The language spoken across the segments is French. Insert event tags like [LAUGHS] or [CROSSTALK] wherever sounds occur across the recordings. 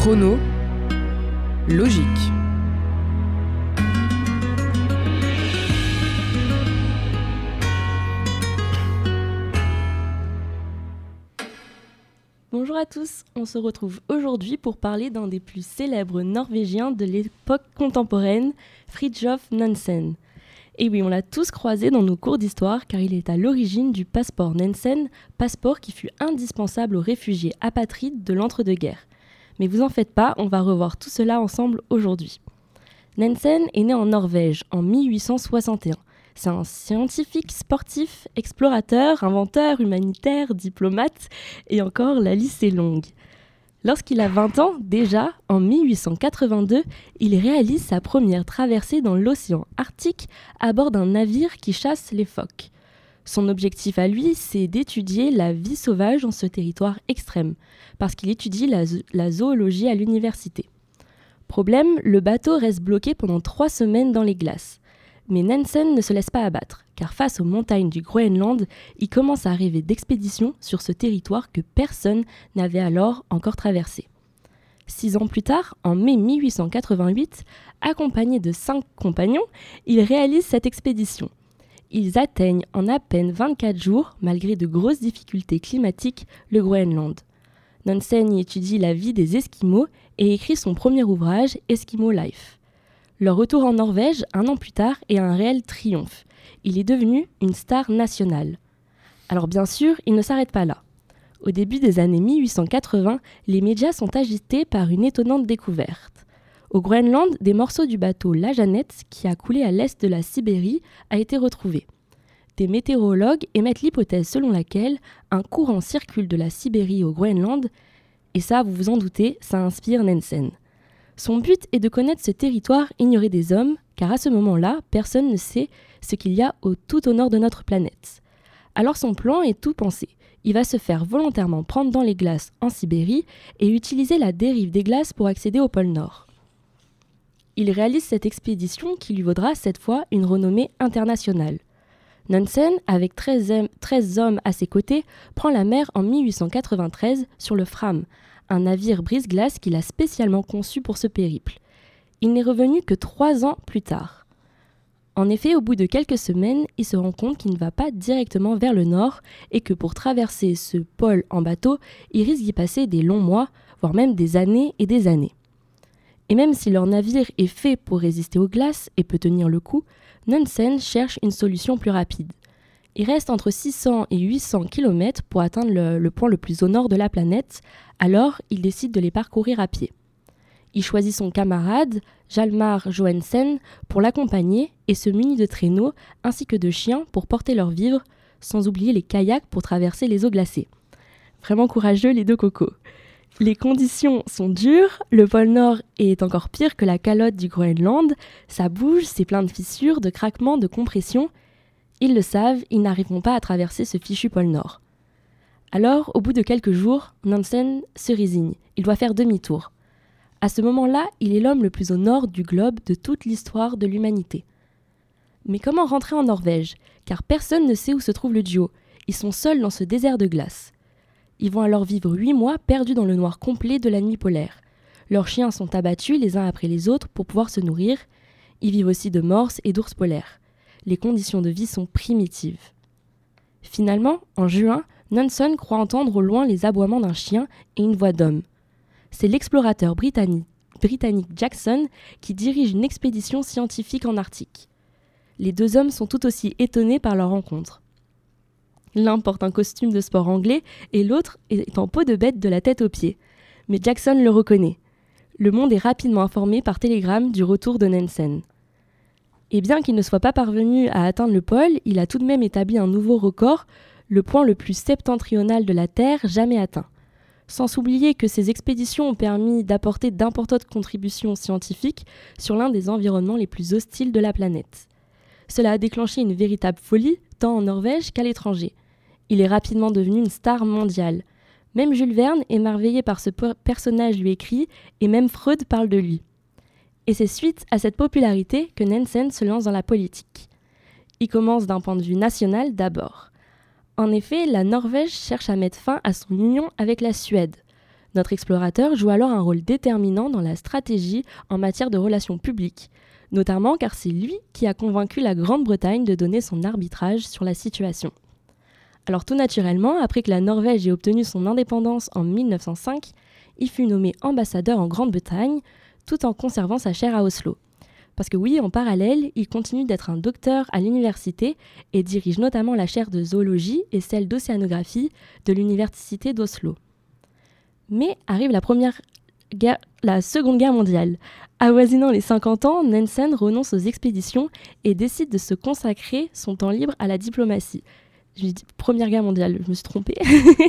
Chrono. Logique. Bonjour à tous, on se retrouve aujourd'hui pour parler d'un des plus célèbres Norvégiens de l'époque contemporaine, Fridtjof Nansen. Et oui, on l'a tous croisé dans nos cours d'histoire car il est à l'origine du passeport Nansen, passeport qui fut indispensable aux réfugiés apatrides de l'entre-deux-guerres. Mais vous en faites pas, on va revoir tout cela ensemble aujourd'hui. Nansen est né en Norvège en 1861. C'est un scientifique, sportif, explorateur, inventeur, humanitaire, diplomate, et encore la liste est longue. Lorsqu'il a 20 ans, déjà, en 1882, il réalise sa première traversée dans l'océan Arctique à bord d'un navire qui chasse les phoques. Son objectif à lui, c'est d'étudier la vie sauvage dans ce territoire extrême, parce qu'il étudie la, zoologie à l'université. Problème, le bateau reste bloqué pendant trois semaines dans les glaces. Mais Nansen ne se laisse pas abattre, car face aux montagnes du Groenland, il commence à rêver d'expéditions sur ce territoire que personne n'avait alors encore traversé. Six ans plus tard, en mai 1888, accompagné de cinq compagnons, il réalise cette expédition. Ils atteignent en à peine 24 jours, malgré de grosses difficultés climatiques, le Groenland. Nansen y étudie la vie des Esquimaux et écrit son premier ouvrage, Eskimo Life. Leur retour en Norvège, un an plus tard, est un réel triomphe. Il est devenu une star nationale. Alors bien sûr, il ne s'arrête pas là. Au début des années 1880, les médias sont agités par une étonnante découverte. Au Groenland, des morceaux du bateau La Jeannette, qui a coulé à l'est de la Sibérie, a été retrouvé. Des météorologues émettent l'hypothèse selon laquelle un courant circule de la Sibérie au Groenland, et ça, vous vous en doutez, ça inspire Nansen. Son but est de connaître ce territoire ignoré des hommes, car à ce moment-là, personne ne sait ce qu'il y a au, tout au nord de notre planète. Alors son plan est tout pensé. Il va se faire volontairement prendre dans les glaces en Sibérie et utiliser la dérive des glaces pour accéder au pôle Nord. Il réalise cette expédition qui lui vaudra cette fois une renommée internationale. Nansen, avec 13, 13 hommes à ses côtés, prend la mer en 1893 sur le Fram, un navire brise-glace qu'il a spécialement conçu pour ce périple. Il n'est revenu que trois ans plus tard. En effet, au bout de quelques semaines, il se rend compte qu'il ne va pas directement vers le nord et que pour traverser ce pôle en bateau, il risque d'y passer des longs mois, voire même des années et des années. Et même si leur navire est fait pour résister aux glaces et peut tenir le coup, Nansen cherche une solution plus rapide. Il reste entre 600 et 800 km pour atteindre le, point le plus au nord de la planète, alors il décide de les parcourir à pied. Il choisit son camarade, Jalmar Johansen, pour l'accompagner et se munit de traîneaux ainsi que de chiens pour porter leurs vivres, sans oublier les kayaks pour traverser les eaux glacées. Vraiment courageux les deux cocos. Les conditions sont dures, le pôle Nord est encore pire que la calotte du Groenland, ça bouge, c'est plein de fissures, de craquements, de compressions, ils le savent, ils n'arriveront pas à traverser ce fichu pôle Nord. Alors, au bout de quelques jours, Nansen se résigne. Il doit faire demi-tour. À ce moment-là, il est l'homme le plus au nord du globe de toute l'histoire de l'humanité. Mais comment rentrer en Norvège? Car personne ne sait où se trouve le duo. Ils sont seuls dans ce désert de glace. Ils vont alors vivre huit mois perdus dans le noir complet de la nuit polaire. Leurs chiens sont abattus les uns après les autres pour pouvoir se nourrir. Ils vivent aussi de morses et d'ours polaires les conditions de vie sont primitives. Finalement, en juin, Nansen croit entendre au loin les aboiements d'un chien et une voix d'homme. C'est l'explorateur britannique, britannique Jackson qui dirige une expédition scientifique en Arctique. Les deux hommes sont tout aussi étonnés par leur rencontre. L'un porte un costume de sport anglais et l'autre est en peau de bête de la tête aux pieds. Mais Jackson le reconnaît. Le monde est rapidement informé par télégramme du retour de Nansen. Et bien qu'il ne soit pas parvenu à atteindre le pôle, il a tout de même établi un nouveau record, le point le plus septentrional de la Terre jamais atteint. Sans s'oublier que ces expéditions ont permis d'apporter d'importantes contributions scientifiques sur l'un des environnements les plus hostiles de la planète. Cela a déclenché une véritable folie, tant en Norvège qu'à l'étranger. Il est rapidement devenu une star mondiale. Même Jules Verne, émerveillé par ce personnage, lui écrit, et même Freud parle de lui. Et c'est suite à cette popularité que Nansen se lance dans la politique. Il commence d'un point de vue national d'abord. En effet, la Norvège cherche à mettre fin à son union avec la Suède. Notre explorateur joue alors un rôle déterminant dans la stratégie en matière de relations publiques, notamment car c'est lui qui a convaincu la Grande-Bretagne de donner son arbitrage sur la situation. Alors tout naturellement, après que la Norvège ait obtenu son indépendance en 1905, il fut nommé ambassadeur en Grande-Bretagne, tout en conservant sa chaire à Oslo. Parce que oui, en parallèle, il continue d'être un docteur à l'université et dirige notamment la chaire de zoologie et celle d'océanographie de l'université d'Oslo. Mais arrive la, première la Seconde Guerre mondiale. Avoisinant les 50 ans, Nansen renonce aux expéditions et décide de se consacrer son temps libre à la diplomatie. J'ai dit Première Guerre mondiale, je me suis trompée.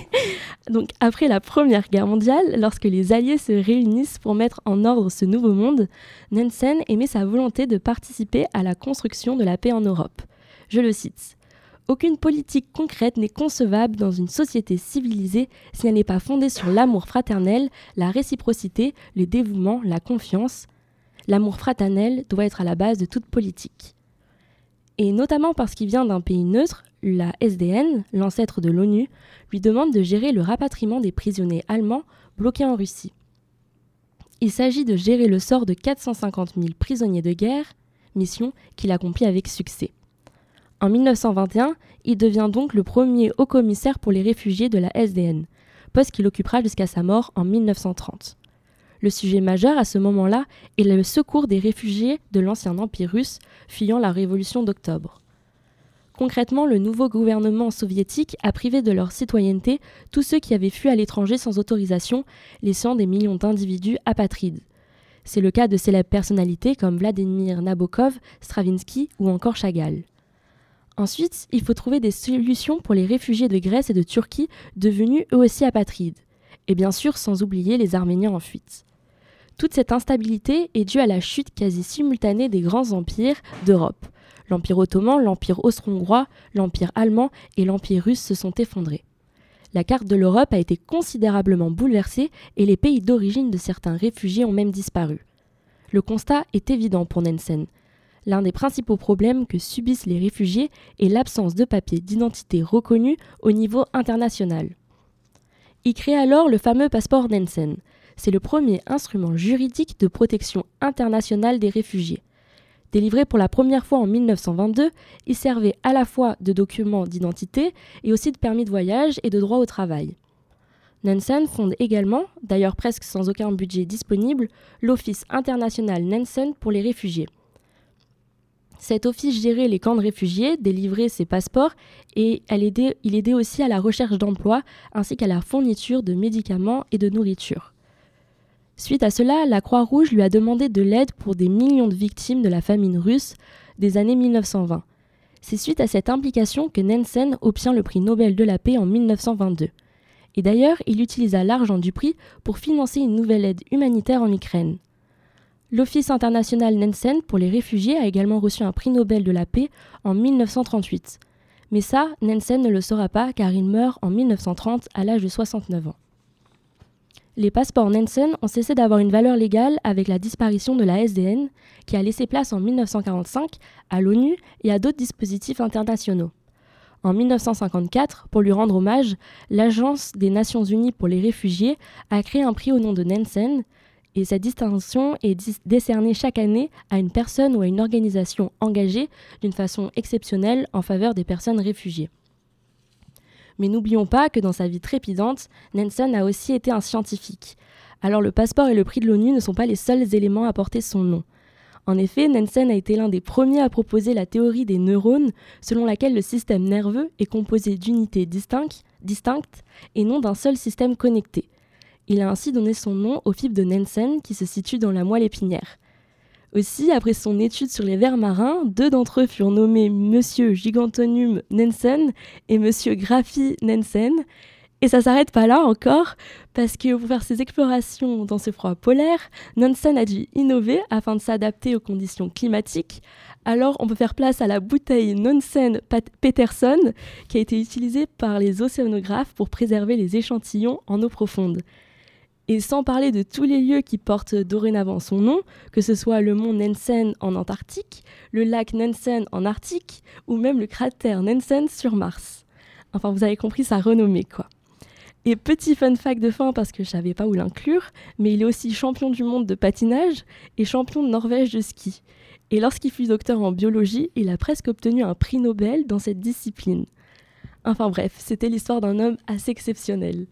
[LAUGHS] Donc après la Première Guerre mondiale, lorsque les Alliés se réunissent pour mettre en ordre ce nouveau monde, Nansen émet sa volonté de participer à la construction de la paix en Europe. Je le cite. Aucune politique concrète n'est concevable dans une société civilisée si elle n'est pas fondée sur l'amour fraternel, la réciprocité, le dévouement, la confiance. L'amour fraternel doit être à la base de toute politique. Et notamment parce qu'il vient d'un pays neutre, la SDN, l'ancêtre de l'ONU, lui demande de gérer le rapatriement des prisonniers allemands bloqués en Russie. Il s'agit de gérer le sort de 450 000 prisonniers de guerre, mission qu'il accomplit avec succès. En 1921, il devient donc le premier haut commissaire pour les réfugiés de la SDN, poste qu'il occupera jusqu'à sa mort en 1930. Le sujet majeur à ce moment-là est le secours des réfugiés de l'ancien empire russe fuyant la révolution d'octobre. Concrètement, le nouveau gouvernement soviétique a privé de leur citoyenneté tous ceux qui avaient fui à l'étranger sans autorisation, laissant des millions d'individus apatrides. C'est le cas de célèbres personnalités comme Vladimir Nabokov, Stravinsky ou encore Chagall. Ensuite, il faut trouver des solutions pour les réfugiés de Grèce et de Turquie devenus eux aussi apatrides. Et bien sûr, sans oublier les Arméniens en fuite. Toute cette instabilité est due à la chute quasi simultanée des grands empires d'Europe. L'Empire ottoman, l'Empire austro-hongrois, l'Empire allemand et l'Empire russe se sont effondrés. La carte de l'Europe a été considérablement bouleversée et les pays d'origine de certains réfugiés ont même disparu. Le constat est évident pour Nansen. L'un des principaux problèmes que subissent les réfugiés est l'absence de papiers d'identité reconnus au niveau international. Il crée alors le fameux passeport Nansen. C'est le premier instrument juridique de protection internationale des réfugiés. Délivré pour la première fois en 1922, il servait à la fois de document d'identité et aussi de permis de voyage et de droit au travail. Nansen fonde également, d'ailleurs presque sans aucun budget disponible, l'Office international Nansen pour les réfugiés. Cet office gérait les camps de réfugiés, délivrait ses passeports et il aidait aussi à la recherche d'emploi ainsi qu'à la fourniture de médicaments et de nourriture. Suite à cela, la Croix-Rouge lui a demandé de l'aide pour des millions de victimes de la famine russe des années 1920. C'est suite à cette implication que Nansen obtient le prix Nobel de la paix en 1922. Et d'ailleurs, il utilisa l'argent du prix pour financer une nouvelle aide humanitaire en Ukraine. L'Office international Nansen pour les réfugiés a également reçu un prix Nobel de la paix en 1938. Mais ça, Nansen ne le saura pas car il meurt en 1930 à l'âge de 69 ans les passeports Nansen ont cessé d'avoir une valeur légale avec la disparition de la SDN, qui a laissé place en 1945 à l'ONU et à d'autres dispositifs internationaux. En 1954, pour lui rendre hommage, l'Agence des Nations Unies pour les réfugiés a créé un prix au nom de Nansen, et cette distinction est décernée chaque année à une personne ou à une organisation engagée d'une façon exceptionnelle en faveur des personnes réfugiées. Mais n'oublions pas que dans sa vie trépidante, Nansen a aussi été un scientifique. Alors le passeport et le prix de l'ONU ne sont pas les seuls éléments à porter son nom. En effet, Nansen a été l'un des premiers à proposer la théorie des neurones, selon laquelle le système nerveux est composé d'unités distinctes et non d'un seul système connecté. Il a ainsi donné son nom aux fibres de Nansen qui se situent dans la moelle épinière. Aussi, après son étude sur les vers marins, deux d'entre eux furent nommés Monsieur Gigantonum Nansen et Monsieur Graphi Nansen. Et ça s'arrête pas là encore, parce que pour faire ses explorations dans ce froid polaire, Nansen a dû innover afin de s'adapter aux conditions climatiques. Alors on peut faire place à la bouteille Nansen Peterson, qui a été utilisée par les océanographes pour préserver les échantillons en eau profonde. Et sans parler de tous les lieux qui portent dorénavant son nom, que ce soit le mont Nansen en Antarctique, le lac Nansen en Arctique ou même le cratère Nansen sur Mars. Enfin, vous avez compris sa renommée, quoi. Et petit fun fact de fin parce que je savais pas où l'inclure, mais il est aussi champion du monde de patinage et champion de Norvège de ski. Et lorsqu'il fut docteur en biologie, il a presque obtenu un prix Nobel dans cette discipline. Enfin bref, c'était l'histoire d'un homme assez exceptionnel.